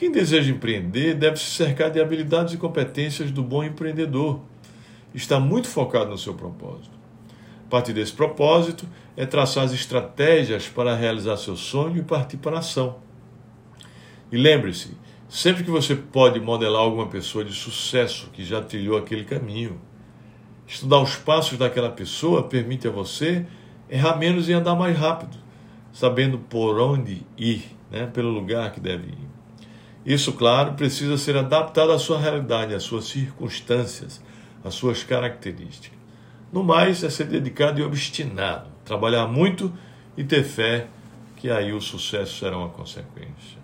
Quem deseja empreender deve se cercar de habilidades e competências do bom empreendedor. Está muito focado no seu propósito. Parte desse propósito é traçar as estratégias para realizar seu sonho e partir para a ação. E lembre-se, sempre que você pode modelar alguma pessoa de sucesso que já trilhou aquele caminho, estudar os passos daquela pessoa permite a você errar menos e andar mais rápido, sabendo por onde ir, né, pelo lugar que deve ir. Isso, claro, precisa ser adaptado à sua realidade, às suas circunstâncias, às suas características. No mais, é ser dedicado e obstinado, trabalhar muito e ter fé que aí o sucesso será uma consequência.